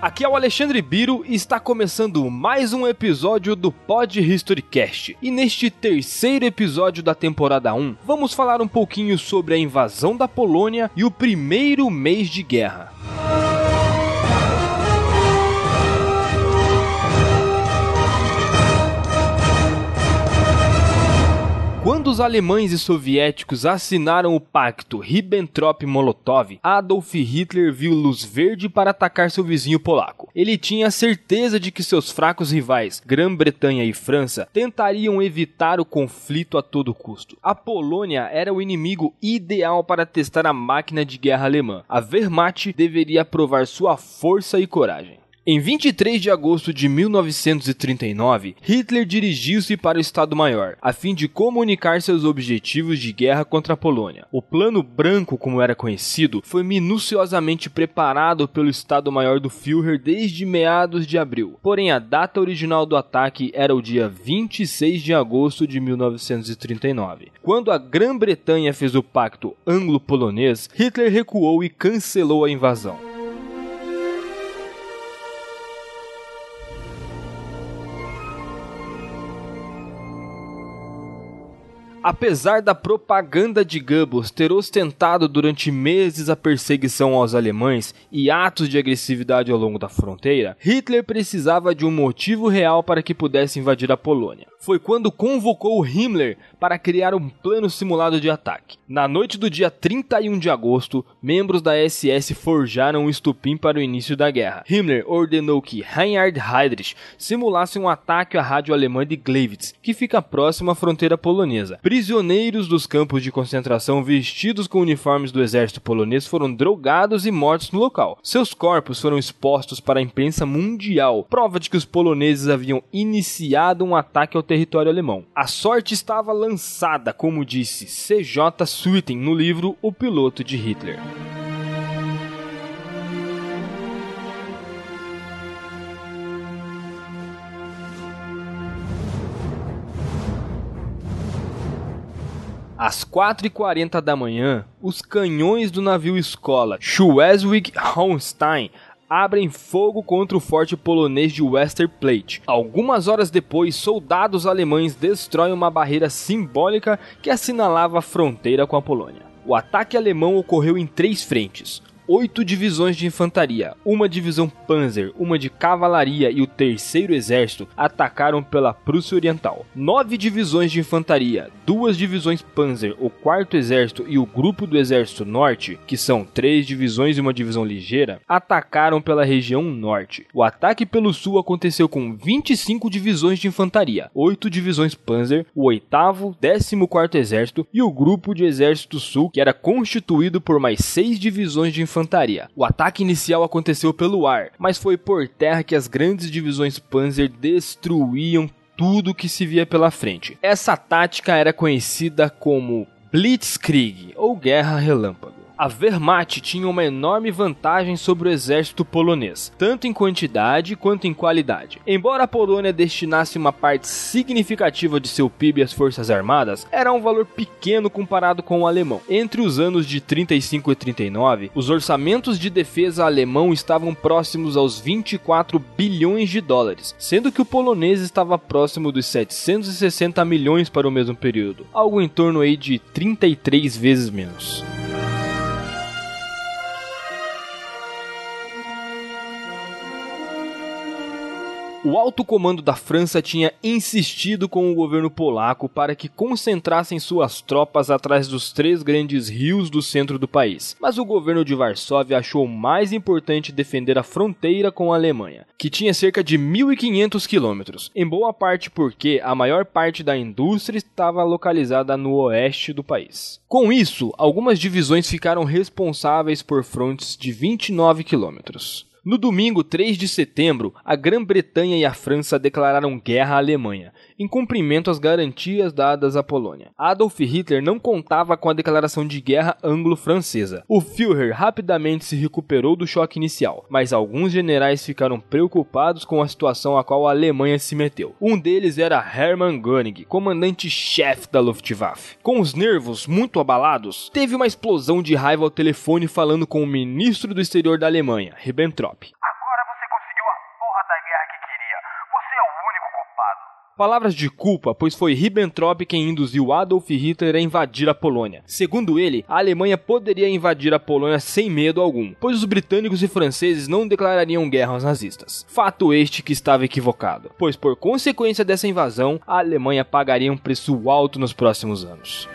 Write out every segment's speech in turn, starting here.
Aqui é o Alexandre Biro e está começando mais um episódio do Pod Historycast. E neste terceiro episódio da temporada 1, vamos falar um pouquinho sobre a invasão da Polônia e o primeiro mês de guerra. Os alemães e soviéticos assinaram o pacto Ribbentrop-Molotov, Adolf Hitler viu luz verde para atacar seu vizinho polaco. Ele tinha certeza de que seus fracos rivais, Grã-Bretanha e França, tentariam evitar o conflito a todo custo. A Polônia era o inimigo ideal para testar a máquina de guerra alemã. A Wehrmacht deveria provar sua força e coragem. Em 23 de agosto de 1939, Hitler dirigiu-se para o Estado-Maior, a fim de comunicar seus objetivos de guerra contra a Polônia. O Plano Branco, como era conhecido, foi minuciosamente preparado pelo Estado-Maior do Führer desde meados de abril. Porém, a data original do ataque era o dia 26 de agosto de 1939. Quando a Grã-Bretanha fez o pacto anglo-polonês, Hitler recuou e cancelou a invasão. Apesar da propaganda de Goebbels ter ostentado durante meses a perseguição aos alemães e atos de agressividade ao longo da fronteira, Hitler precisava de um motivo real para que pudesse invadir a Polônia. Foi quando convocou Himmler para criar um plano simulado de ataque. Na noite do dia 31 de agosto, membros da SS forjaram um estupim para o início da guerra. Himmler ordenou que Reinhard Heydrich simulasse um ataque à rádio alemã de Gleiwitz, que fica próximo à fronteira polonesa. Prisioneiros dos campos de concentração vestidos com uniformes do exército polonês foram drogados e mortos no local. Seus corpos foram expostos para a imprensa mundial, prova de que os poloneses haviam iniciado um ataque ao território alemão. A sorte estava lançada, como disse C.J. Sweeten no livro O Piloto de Hitler. Às 4h40 da manhã, os canhões do navio escola Schleswig-Holstein abrem fogo contra o forte polonês de Westerplatte. Algumas horas depois, soldados alemães destroem uma barreira simbólica que assinalava a fronteira com a Polônia. O ataque alemão ocorreu em três frentes oito divisões de infantaria, uma divisão Panzer, uma de cavalaria e o terceiro exército atacaram pela Prússia Oriental. Nove divisões de infantaria, duas divisões Panzer, o quarto exército e o grupo do exército norte, que são três divisões e uma divisão ligeira, atacaram pela região norte. O ataque pelo sul aconteceu com 25 divisões de infantaria, oito divisões Panzer, o oitavo, décimo quarto exército e o grupo de exército sul, que era constituído por mais seis divisões de infantaria infantaria. O ataque inicial aconteceu pelo ar, mas foi por terra que as grandes divisões Panzer destruíam tudo que se via pela frente. Essa tática era conhecida como Blitzkrieg ou Guerra Relâmpago a Wehrmacht tinha uma enorme vantagem sobre o exército polonês, tanto em quantidade quanto em qualidade. Embora a Polônia destinasse uma parte significativa de seu PIB às forças armadas, era um valor pequeno comparado com o alemão. Entre os anos de 35 e 39, os orçamentos de defesa alemão estavam próximos aos 24 bilhões de dólares, sendo que o polonês estava próximo dos 760 milhões para o mesmo período, algo em torno aí de 33 vezes menos. O alto comando da França tinha insistido com o governo polaco para que concentrassem suas tropas atrás dos três grandes rios do centro do país. Mas o governo de Varsóvia achou mais importante defender a fronteira com a Alemanha, que tinha cerca de 1.500 quilômetros, em boa parte porque a maior parte da indústria estava localizada no oeste do país. Com isso, algumas divisões ficaram responsáveis por frontes de 29 quilômetros. No domingo 3 de setembro, a Grã-Bretanha e a França declararam guerra à Alemanha, em cumprimento às garantias dadas à Polônia. Adolf Hitler não contava com a declaração de guerra anglo-francesa. O Führer rapidamente se recuperou do choque inicial, mas alguns generais ficaram preocupados com a situação a qual a Alemanha se meteu. Um deles era Hermann Göring, comandante-chefe da Luftwaffe. Com os nervos muito abalados, teve uma explosão de raiva ao telefone falando com o ministro do exterior da Alemanha, Ribbentrop. Palavras de culpa, pois foi Ribbentrop quem induziu Adolf Hitler a invadir a Polônia. Segundo ele, a Alemanha poderia invadir a Polônia sem medo algum, pois os britânicos e franceses não declarariam guerra aos nazistas. Fato este que estava equivocado, pois por consequência dessa invasão, a Alemanha pagaria um preço alto nos próximos anos.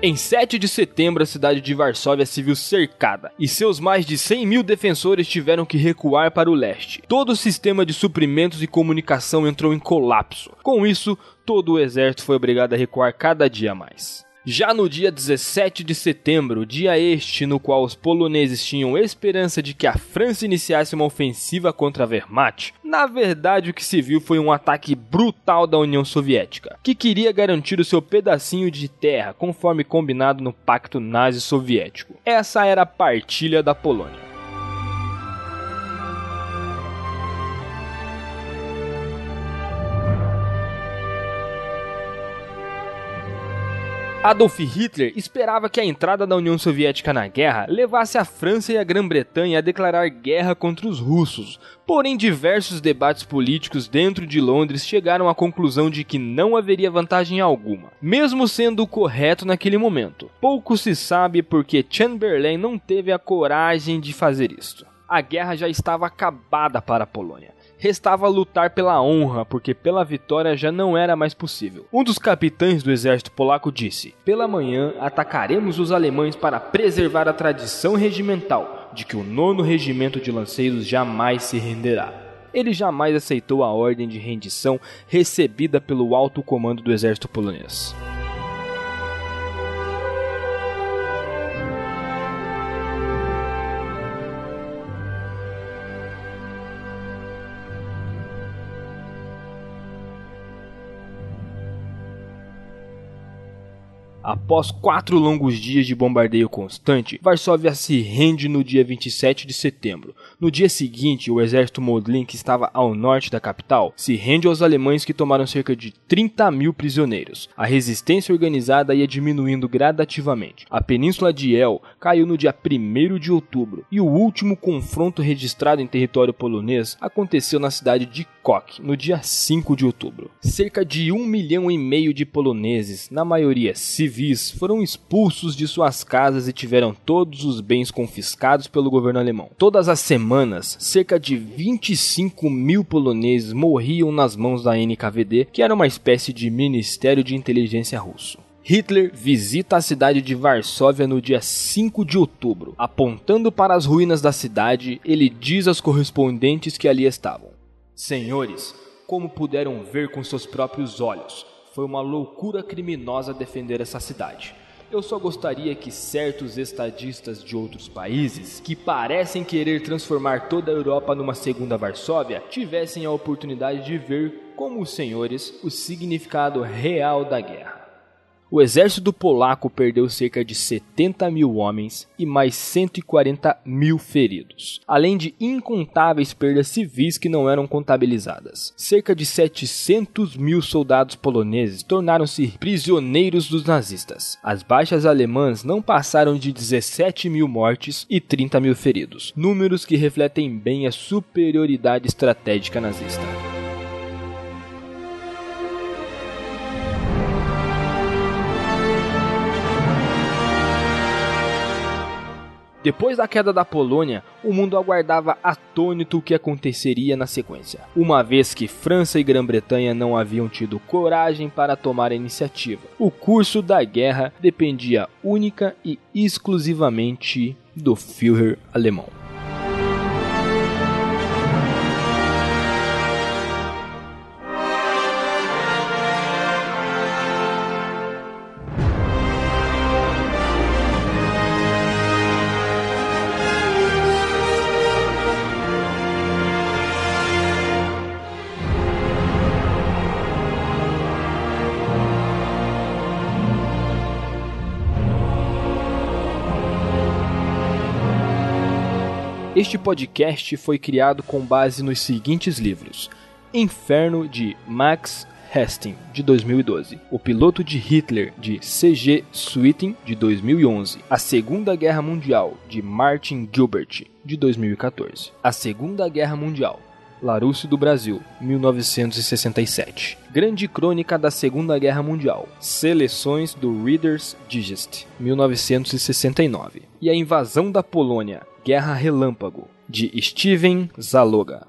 Em 7 de setembro, a cidade de Varsóvia se viu cercada e seus mais de 100 mil defensores tiveram que recuar para o leste. Todo o sistema de suprimentos e comunicação entrou em colapso. Com isso, todo o exército foi obrigado a recuar cada dia mais. Já no dia 17 de setembro, dia este no qual os poloneses tinham esperança de que a França iniciasse uma ofensiva contra a Wehrmacht, na verdade o que se viu foi um ataque brutal da União Soviética, que queria garantir o seu pedacinho de terra conforme combinado no Pacto Nazi-Soviético. Essa era a partilha da Polônia. Adolf Hitler esperava que a entrada da União Soviética na guerra levasse a França e a Grã-Bretanha a declarar guerra contra os russos. Porém, diversos debates políticos dentro de Londres chegaram à conclusão de que não haveria vantagem alguma, mesmo sendo o correto naquele momento. Pouco se sabe porque Chamberlain não teve a coragem de fazer isto. A guerra já estava acabada para a Polônia restava lutar pela honra, porque pela vitória já não era mais possível. Um dos capitães do exército polaco disse: Pela manhã atacaremos os alemães para preservar a tradição regimental de que o nono regimento de lanceiros jamais se renderá. Ele jamais aceitou a ordem de rendição recebida pelo alto comando do exército polonês. Após quatro longos dias de bombardeio constante, Varsóvia se rende no dia 27 de setembro. No dia seguinte, o exército Modlin, que estava ao norte da capital, se rende aos alemães que tomaram cerca de 30 mil prisioneiros. A resistência organizada ia diminuindo gradativamente. A península de El caiu no dia 1 de outubro e o último confronto registrado em território polonês aconteceu na cidade de No dia 5 de outubro. Cerca de um milhão e meio de poloneses, na maioria civis foram expulsos de suas casas e tiveram todos os bens confiscados pelo governo alemão. Todas as semanas, cerca de 25 mil poloneses morriam nas mãos da NKVD, que era uma espécie de Ministério de Inteligência russo. Hitler visita a cidade de Varsóvia no dia 5 de outubro. Apontando para as ruínas da cidade, ele diz aos correspondentes que ali estavam: Senhores, como puderam ver com seus próprios olhos, foi uma loucura criminosa defender essa cidade. Eu só gostaria que certos estadistas de outros países, que parecem querer transformar toda a Europa numa segunda Varsóvia, tivessem a oportunidade de ver, como os senhores, o significado real da guerra. O exército polaco perdeu cerca de 70 mil homens e mais 140 mil feridos, além de incontáveis perdas civis que não eram contabilizadas. Cerca de 700 mil soldados poloneses tornaram-se prisioneiros dos nazistas. As baixas alemãs não passaram de 17 mil mortes e 30 mil feridos, números que refletem bem a superioridade estratégica nazista. Depois da queda da Polônia, o mundo aguardava atônito o que aconteceria na sequência, uma vez que França e Grã-Bretanha não haviam tido coragem para tomar a iniciativa. O curso da guerra dependia única e exclusivamente do Führer alemão. Este podcast foi criado com base nos seguintes livros: Inferno de Max Hastings, de 2012. O Piloto de Hitler, de C.G. Sweeting, de 2011. A Segunda Guerra Mundial, de Martin Gilbert, de 2014. A Segunda Guerra Mundial, Larúcio do Brasil, 1967. Grande Crônica da Segunda Guerra Mundial. Seleções do Reader's Digest, 1969. E a Invasão da Polônia. Guerra Relâmpago, de Steven Zaloga.